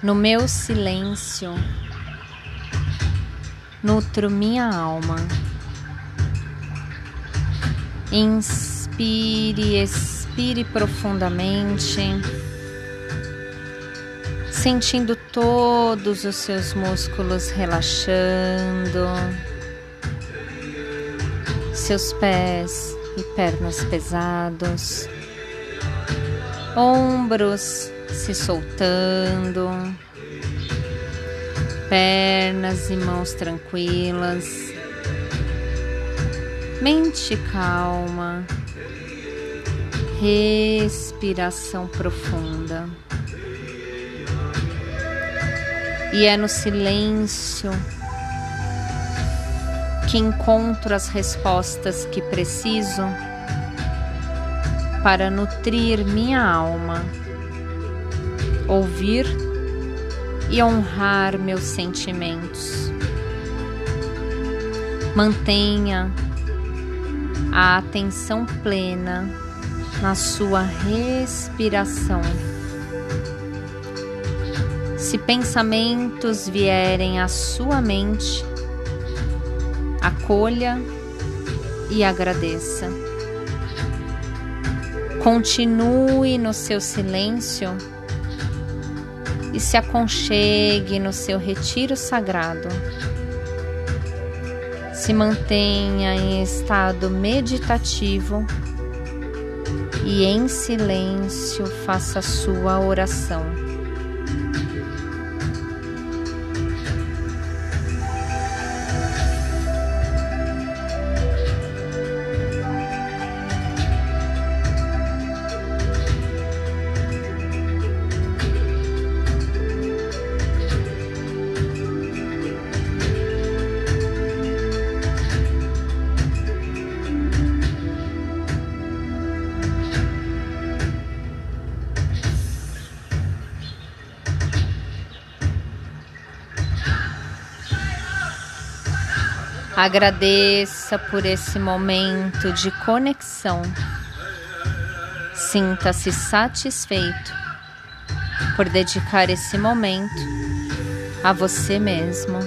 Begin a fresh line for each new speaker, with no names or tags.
No meu silêncio, nutro minha alma. Inspire, expire profundamente, sentindo todos os seus músculos relaxando, seus pés e pernas pesados, ombros se soltando, pernas e mãos tranquilas, mente calma, respiração profunda. E é no silêncio que encontro as respostas que preciso para nutrir minha alma ouvir e honrar meus sentimentos. Mantenha a atenção plena na sua respiração. Se pensamentos vierem à sua mente, acolha e agradeça. Continue no seu silêncio e se aconchegue no seu retiro sagrado. Se mantenha em estado meditativo e em silêncio faça sua oração. Agradeça por esse momento de conexão. Sinta-se satisfeito por dedicar esse momento a você mesmo.